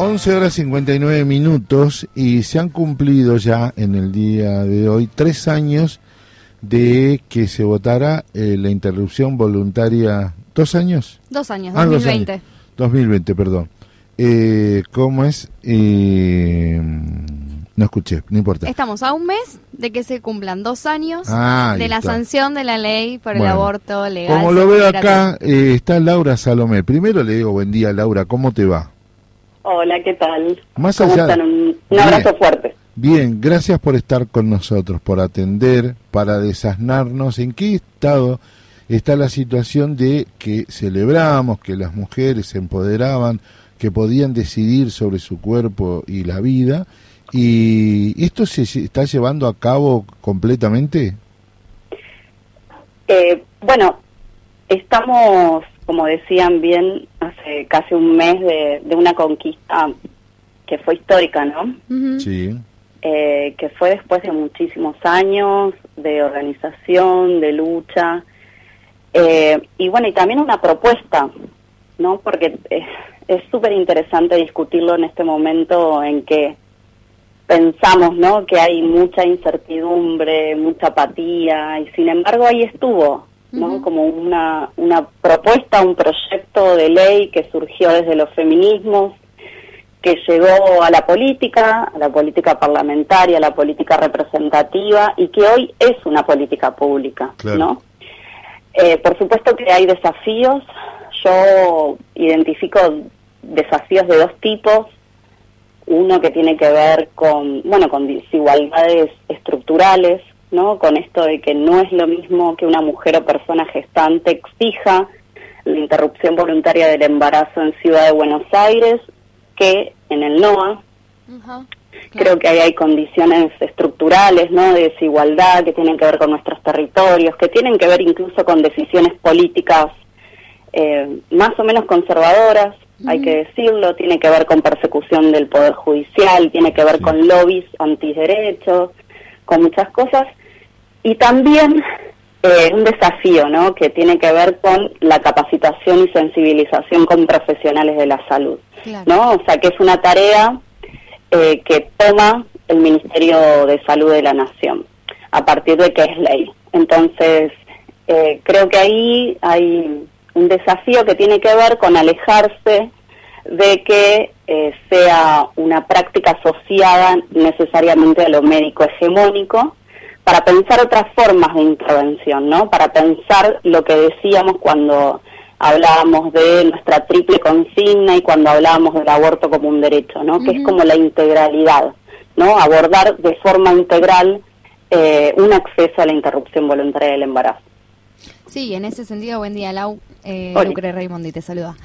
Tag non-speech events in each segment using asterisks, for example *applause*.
11 horas 59 minutos y se han cumplido ya en el día de hoy tres años de que se votara eh, la interrupción voluntaria. ¿Dos años? Dos años, Ah, dos 2020. años. 2020, perdón. Eh, ¿Cómo es? Eh, no escuché, no importa. Estamos a un mes de que se cumplan dos años Ah, de la está. sanción de la ley por el aborto legal. Como lo veo acá, eh, está Laura Salomé. Primero le digo buen día, Laura, ¿cómo te va? Hola, ¿qué tal? Más ¿Cómo allá- están? Un, un Bien. abrazo fuerte. Bien, gracias por estar con nosotros, por atender, para desasnarnos en qué estado está la situación de que celebramos que las mujeres se empoderaban, que podían decidir sobre su cuerpo y la vida, y esto se se está llevando a cabo completamente. Eh, bueno, estamos, como decían bien, hace casi un mes de, de una conquista que fue histórica, ¿no? Sí, Eh, que fue después de muchísimos años de organización, de lucha, eh, y bueno, y también una propuesta, ¿no? Porque es es súper interesante discutirlo en este momento en que pensamos, ¿no? Que hay mucha incertidumbre, mucha apatía, y sin embargo ahí estuvo, ¿no? Como una, una propuesta, un proyecto de ley que surgió desde los feminismos, que llegó a la política, a la política parlamentaria, a la política representativa y que hoy es una política pública, Claro. ¿no? Eh, por supuesto que hay desafíos. Yo identifico desafíos de dos tipos. Uno que tiene que ver con, bueno, con desigualdades estructurales, ¿no? Con esto de que no es lo mismo que una mujer o persona gestante exija la interrupción voluntaria del embarazo en Ciudad de Buenos Aires que en el NOA. Creo que ahí hay condiciones estructurales, ¿no? De desigualdad que tienen que ver con nuestros territorios, que tienen que ver incluso con decisiones políticas eh, más o menos conservadoras, hay que decirlo, tiene que ver con persecución del poder judicial, tiene que ver Sí. con lobbies antiderechos, con muchas cosas, y también eh, un desafío, ¿no? Que tiene que ver con la capacitación y sensibilización con profesionales de la salud, Claro. ¿no? O sea, que es una tarea eh, que toma el Ministerio de Salud de la Nación a partir de que es ley. Entonces, eh, creo que ahí hay un desafío que tiene que ver con alejarse de que eh, sea una práctica asociada necesariamente a lo médico hegemónico para pensar otras formas de intervención, ¿no? Para pensar lo que decíamos cuando hablábamos de nuestra triple consigna y cuando hablábamos del aborto como un derecho, ¿no? Que es como la integralidad, ¿no? Abordar de forma integral eh, un acceso a la interrupción voluntaria del embarazo. Sí, en ese sentido, buen día, Lau. Eh. Lucre Raimondi te saluda.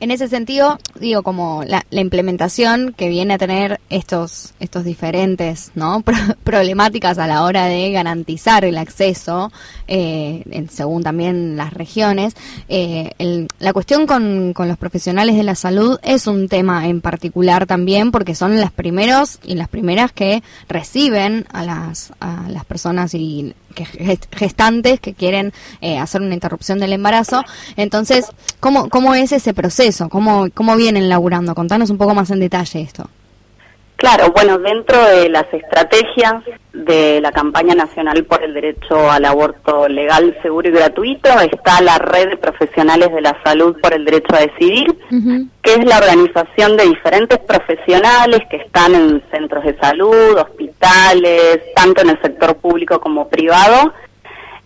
En ese sentido, digo, como la, implementación que viene a tener estos, estos diferentes ¿no? *laughs* Pro- problemáticas a la hora de garantizar el acceso, eh, según también las regiones, eh, la cuestión con, con los profesionales de la salud es un tema en particular también porque son las primeros y las primeras que reciben a las, a las personas y que gest- gestantes que quieren eh, hacer una interrupción del embarazo. Entonces, ¿cómo, cómo es ese proceso? ¿Cómo, ¿Cómo vienen laburando? Contanos un poco más en detalle esto. Claro, bueno, dentro de las estrategias de la campaña nacional por el derecho al aborto legal, seguro y gratuito está la red de profesionales de la salud por el derecho a decidir, que es la organización de diferentes profesionales que están en centros de salud, hospitales, tanto en el sector público como privado,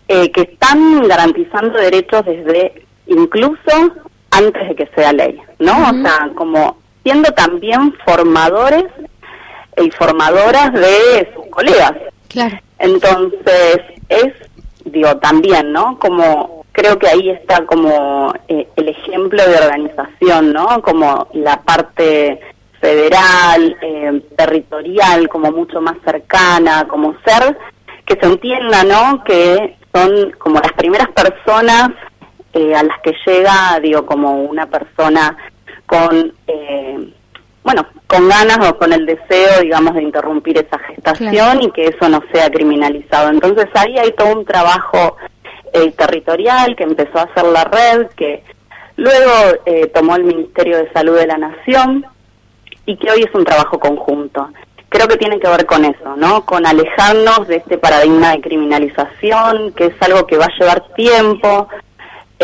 eh, que están garantizando derechos desde incluso antes de que sea ley, ¿no? O sea, como siendo también formadores y formadoras de sus colegas. Claro. Entonces, es, digo, también, ¿no? Como creo que ahí está como eh, el ejemplo de organización, ¿no? Como la parte federal, eh, territorial, como mucho más cercana, como ser que se entienda, ¿no? Que son como las primeras personas eh, a las que llega, digo, como una persona con, eh, bueno, con ganas o con el deseo, digamos, de interrumpir esa gestación Claro. y que eso no sea criminalizado. Entonces ahí hay todo un trabajo eh, territorial que empezó a hacer la red, que luego eh, tomó el Ministerio de Salud de la Nación y que hoy es un trabajo conjunto. Creo que tiene que ver con eso, ¿no? Con alejarnos de este paradigma de criminalización, que es algo que va a llevar tiempo,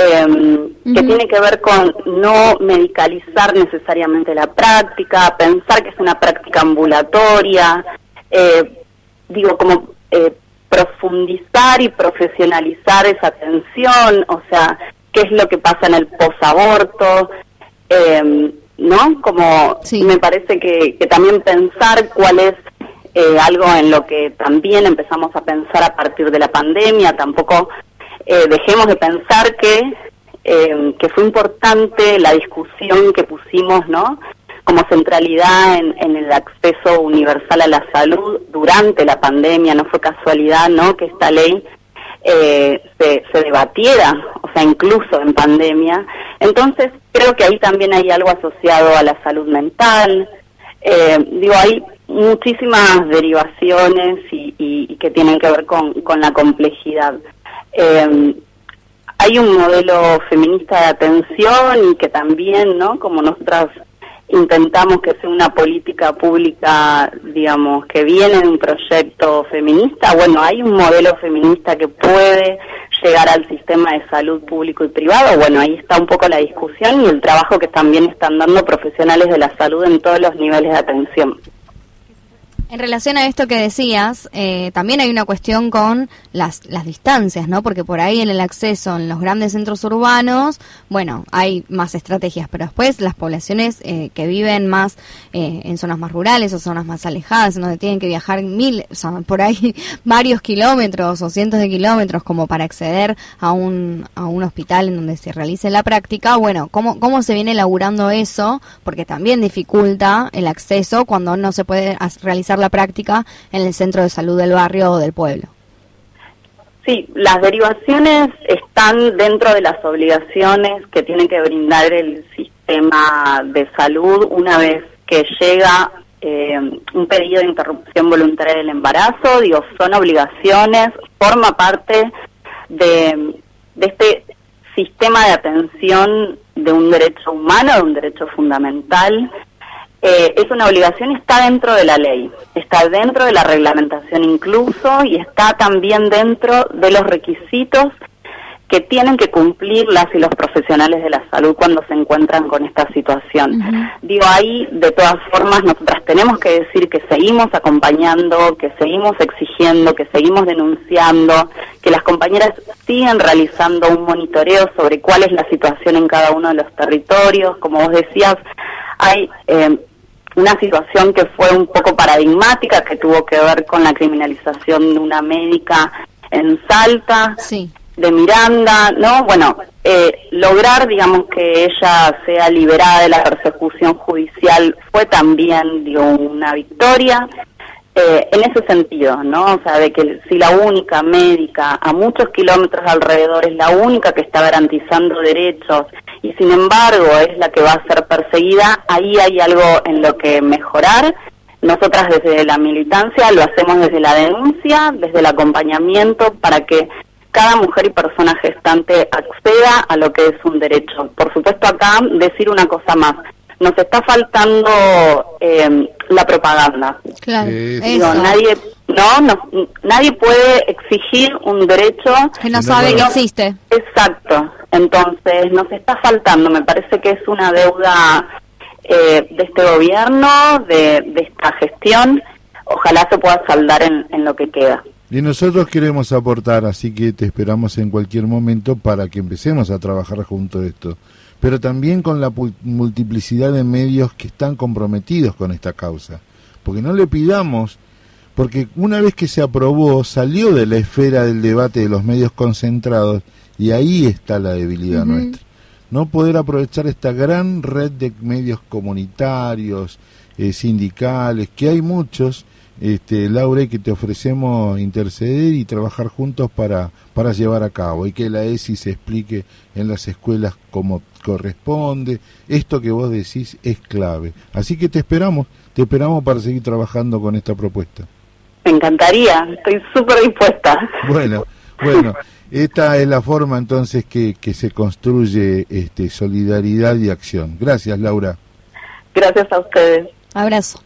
eh, que tiene que ver con no medicalizar necesariamente la práctica, pensar que es una práctica ambulatoria, eh, digo, como eh, profundizar y profesionalizar esa atención, o sea, qué es lo que pasa en el posaborto, eh, ¿no? Como me parece que, que, también pensar cuál es eh, algo en lo que también empezamos a pensar a partir de la pandemia, tampoco eh, dejemos de pensar que, eh, que fue importante la discusión que pusimos, ¿no? Como centralidad en, en, el acceso universal a la salud durante la pandemia, no fue casualidad, ¿no? Que esta ley eh, se, debatiera, o sea, incluso en pandemia. Entonces, creo que ahí también hay algo asociado a la salud mental. Eh, digo, hay muchísimas derivaciones y, y, que tienen que ver con, con la complejidad. Eh, hay un modelo feminista de atención y que también, ¿no? Como nosotras intentamos que sea una política pública, digamos, que viene de un proyecto feminista. Bueno, hay un modelo feminista que puede llegar al sistema de salud público y privado. Bueno, ahí está un poco la discusión y el trabajo que también están dando profesionales de la salud en todos los niveles de atención. En relación a esto que decías, eh, también hay una cuestión con las, las distancias, ¿no? Porque por ahí en el acceso en los grandes centros urbanos, bueno, hay más estrategias, pero después las poblaciones eh, que viven más eh, en zonas más rurales o zonas más alejadas, donde tienen que viajar mil, o sea, *laughs* por ahí varios kilómetros o cientos de kilómetros como para acceder a un, a un hospital en donde se realice la práctica, bueno, ¿cómo, ¿cómo se viene elaborando eso? Porque también dificulta el acceso cuando no se puede realizar la práctica en el centro de salud del barrio o del pueblo. Sí, las derivaciones están dentro de las obligaciones que tiene que brindar el sistema de salud una vez que llega eh, un pedido de interrupción voluntaria del embarazo, digo, son obligaciones, forma parte de, de este sistema de atención de un derecho humano, de un derecho fundamental, eh, es una obligación y está dentro de la ley, está dentro de la reglamentación incluso y está también dentro de los requisitos que tienen que cumplir las y los profesionales de la salud cuando se encuentran con esta situación. Digo, ahí de todas formas nosotras tenemos que decir que seguimos acompañando, que seguimos exigiendo, que seguimos denunciando, que las compañeras siguen realizando un monitoreo sobre cuál es la situación en cada uno de los territorios. Como vos decías, hay eh, una situación que fue un poco paradigmática, que tuvo que ver con la criminalización de una médica en Salta, de Miranda, ¿no? Bueno, eh, lograr, digamos, que ella sea liberada de la persecución judicial fue también, digo, una victoria. Eh, en ese sentido, ¿no? O sea, de que si la única médica a muchos kilómetros alrededor es la única que está garantizando derechos y sin embargo es la que va a ser perseguida, ahí hay algo en lo que mejorar. Nosotras desde la militancia lo hacemos desde la denuncia, desde el acompañamiento para que cada mujer y persona gestante acceda a lo que es un derecho. Por supuesto acá decir una cosa más, nos está faltando eh, la propaganda. Claro, nadie no, no, nadie puede exigir un derecho que no sabe que existe. Exacto. Entonces, nos está faltando, me parece que es una deuda eh, de este gobierno, de, de, esta gestión. Ojalá se pueda saldar en, en lo que queda. Y nosotros queremos aportar, así que te esperamos en cualquier momento para que empecemos a trabajar junto a esto. Pero también con la multiplicidad de medios que están comprometidos con esta causa. Porque no le pidamos porque una vez que se aprobó salió de la esfera del debate de los medios concentrados y ahí está la debilidad nuestra. No poder aprovechar esta gran red de medios comunitarios, eh, sindicales, que hay muchos, este, Laura, y que te ofrecemos interceder y trabajar juntos para, para llevar a cabo y que la ESI se explique en las escuelas como corresponde. Esto que vos decís es clave. Así que te esperamos, te esperamos para seguir trabajando con esta propuesta. Me encantaría, estoy súper dispuesta. Bueno, bueno. Esta es la forma entonces que, que se construye este, solidaridad y acción. Gracias, Laura. Gracias a ustedes. Abrazo.